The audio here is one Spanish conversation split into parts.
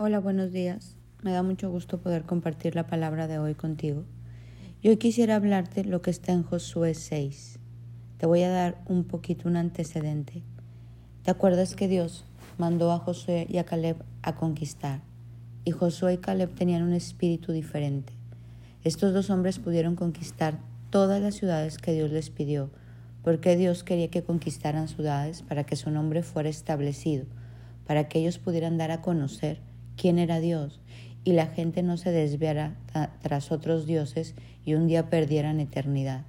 Hola, buenos días. Me da mucho gusto poder compartir la palabra de hoy contigo. Y hoy quisiera hablarte lo que está en Josué 6. Te voy a dar un poquito un antecedente. ¿Te acuerdas que Dios mandó a Josué y a Caleb a conquistar? Y Josué y Caleb tenían un espíritu diferente. Estos dos hombres pudieron conquistar todas las ciudades que Dios les pidió, porque Dios quería que conquistaran ciudades para que su nombre fuera establecido, para que ellos pudieran dar a conocer quién era Dios y la gente no se desviara tras otros dioses y un día perdieran eternidad.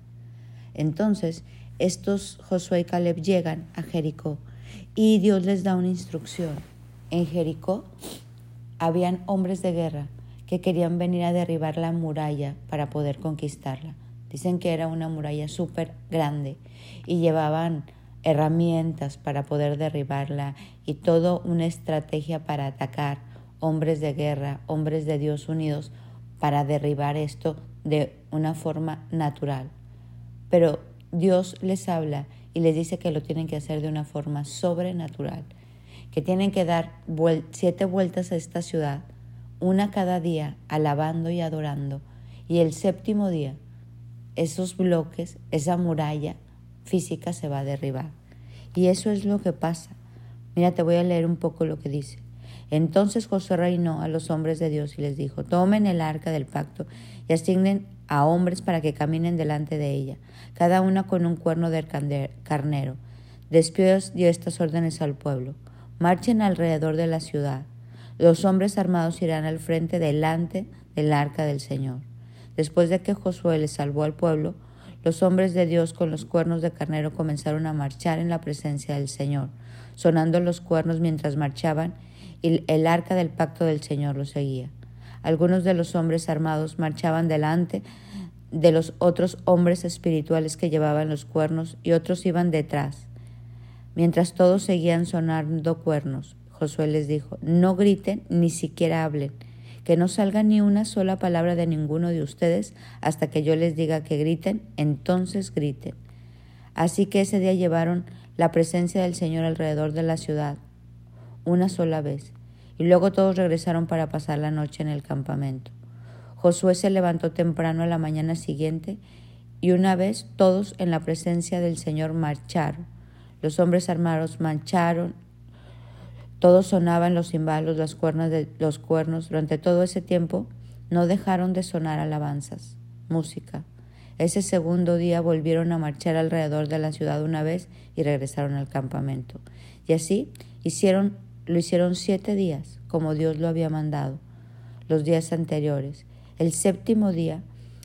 Entonces, estos Josué y Caleb llegan a Jericó y Dios les da una instrucción. En Jericó habían hombres de guerra que querían venir a derribar la muralla para poder conquistarla. Dicen que era una muralla súper grande y llevaban herramientas para poder derribarla y toda una estrategia para atacar hombres de guerra, hombres de Dios unidos para derribar esto de una forma natural. Pero Dios les habla y les dice que lo tienen que hacer de una forma sobrenatural, que tienen que dar siete vueltas a esta ciudad, una cada día, alabando y adorando, y el séptimo día, esos bloques, esa muralla física se va a derribar. Y eso es lo que pasa. Mira, te voy a leer un poco lo que dice. Entonces José reinó a los hombres de Dios y les dijo, tomen el arca del pacto y asignen a hombres para que caminen delante de ella, cada una con un cuerno del carnero. Después dio estas órdenes al pueblo. Marchen alrededor de la ciudad. Los hombres armados irán al frente delante del arca del Señor. Después de que Josué les salvó al pueblo, los hombres de Dios con los cuernos de carnero comenzaron a marchar en la presencia del Señor, sonando los cuernos mientras marchaban y el arca del pacto del Señor lo seguía. Algunos de los hombres armados marchaban delante de los otros hombres espirituales que llevaban los cuernos y otros iban detrás. Mientras todos seguían sonando cuernos, Josué les dijo, no griten ni siquiera hablen, que no salga ni una sola palabra de ninguno de ustedes hasta que yo les diga que griten, entonces griten. Así que ese día llevaron la presencia del Señor alrededor de la ciudad una sola vez, y luego todos regresaron para pasar la noche en el campamento. Josué se levantó temprano a la mañana siguiente, y una vez todos en la presencia del Señor marcharon. Los hombres armados marcharon, todos sonaban los cimbalos, las cuernas de los cuernos. Durante todo ese tiempo no dejaron de sonar alabanzas, música. Ese segundo día volvieron a marchar alrededor de la ciudad una vez y regresaron al campamento. Y así hicieron lo hicieron siete días, como Dios lo había mandado, los días anteriores. El séptimo día,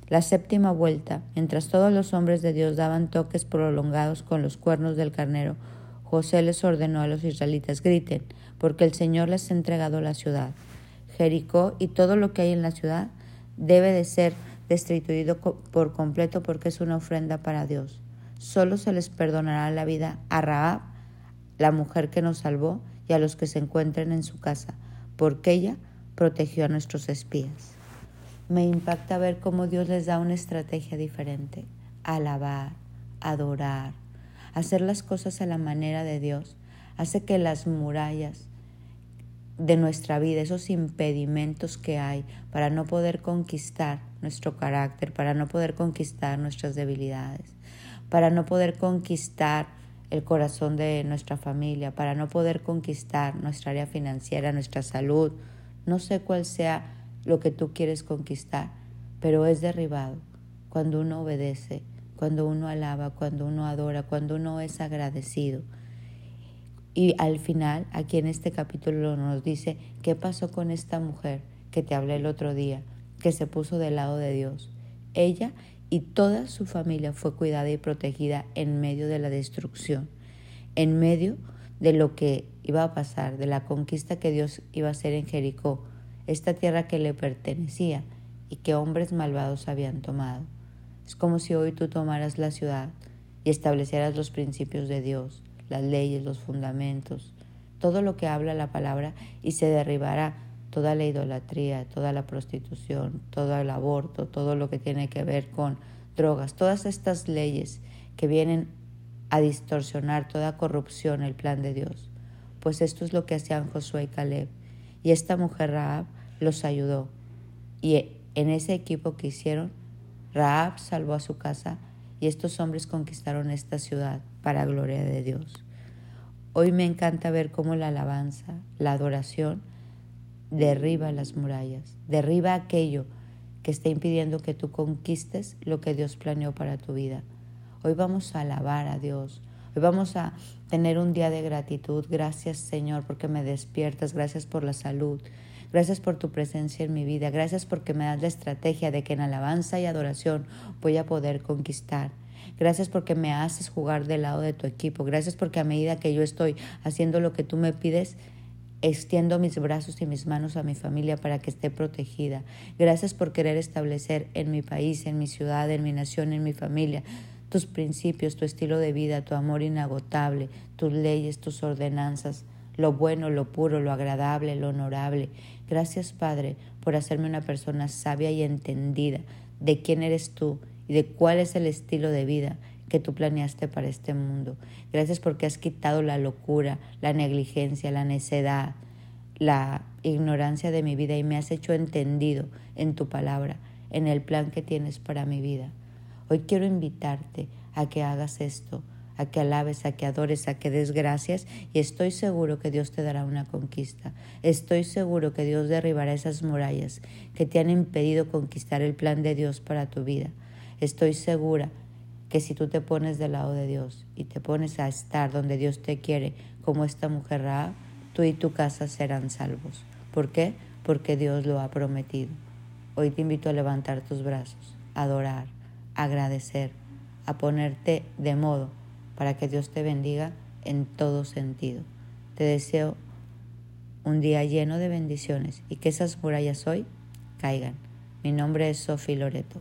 la séptima vuelta, mientras todos los hombres de Dios daban toques prolongados con los cuernos del carnero, José les ordenó a los israelitas, griten, porque el Señor les ha entregado la ciudad. Jericó y todo lo que hay en la ciudad debe de ser destituido por completo porque es una ofrenda para Dios. Solo se les perdonará la vida a Raab, la mujer que nos salvó, y a los que se encuentren en su casa, porque ella protegió a nuestros espías. Me impacta ver cómo Dios les da una estrategia diferente, alabar, adorar, hacer las cosas a la manera de Dios, hace que las murallas de nuestra vida, esos impedimentos que hay para no poder conquistar nuestro carácter, para no poder conquistar nuestras debilidades, para no poder conquistar el corazón de nuestra familia, para no poder conquistar nuestra área financiera, nuestra salud. No sé cuál sea lo que tú quieres conquistar, pero es derribado cuando uno obedece, cuando uno alaba, cuando uno adora, cuando uno es agradecido. Y al final, aquí en este capítulo nos dice qué pasó con esta mujer que te hablé el otro día, que se puso del lado de Dios. Ella y toda su familia fue cuidada y protegida en medio de la destrucción, en medio de lo que iba a pasar, de la conquista que Dios iba a hacer en Jericó, esta tierra que le pertenecía y que hombres malvados habían tomado. Es como si hoy tú tomaras la ciudad y establecieras los principios de Dios, las leyes, los fundamentos, todo lo que habla la palabra y se derribará toda la idolatría, toda la prostitución, todo el aborto, todo lo que tiene que ver con drogas, todas estas leyes que vienen a distorsionar toda corrupción el plan de Dios. Pues esto es lo que hacían Josué y Caleb. Y esta mujer Raab los ayudó. Y en ese equipo que hicieron, Raab salvó a su casa y estos hombres conquistaron esta ciudad para gloria de Dios. Hoy me encanta ver cómo la alabanza, la adoración, derriba las murallas, derriba aquello que está impidiendo que tú conquistes lo que Dios planeó para tu vida. Hoy vamos a alabar a Dios. Hoy vamos a tener un día de gratitud. Gracias Señor porque me despiertas. Gracias por la salud. Gracias por tu presencia en mi vida. Gracias porque me das la estrategia de que en alabanza y adoración voy a poder conquistar. Gracias porque me haces jugar del lado de tu equipo. Gracias porque a medida que yo estoy haciendo lo que tú me pides, extiendo mis brazos y mis manos a mi familia para que esté protegida. Gracias por querer establecer en mi país, en mi ciudad, en mi nación, en mi familia, tus principios, tu estilo de vida, tu amor inagotable, tus leyes, tus ordenanzas, lo bueno, lo puro, lo agradable, lo honorable. Gracias, Padre, por hacerme una persona sabia y entendida de quién eres tú y de cuál es el estilo de vida que tú planeaste para este mundo. Gracias porque has quitado la locura, la negligencia, la necedad, la ignorancia de mi vida y me has hecho entendido en tu palabra, en el plan que tienes para mi vida. Hoy quiero invitarte a que hagas esto, a que alabes, a que adores, a que des gracias y estoy seguro que Dios te dará una conquista. Estoy seguro que Dios derribará esas murallas que te han impedido conquistar el plan de Dios para tu vida. Estoy segura que si tú te pones del lado de Dios y te pones a estar donde Dios te quiere, como esta mujer Ra, tú y tu casa serán salvos. ¿Por qué? Porque Dios lo ha prometido. Hoy te invito a levantar tus brazos, a adorar, a agradecer, a ponerte de modo para que Dios te bendiga en todo sentido. Te deseo un día lleno de bendiciones y que esas murallas hoy caigan. Mi nombre es Sofi Loreto.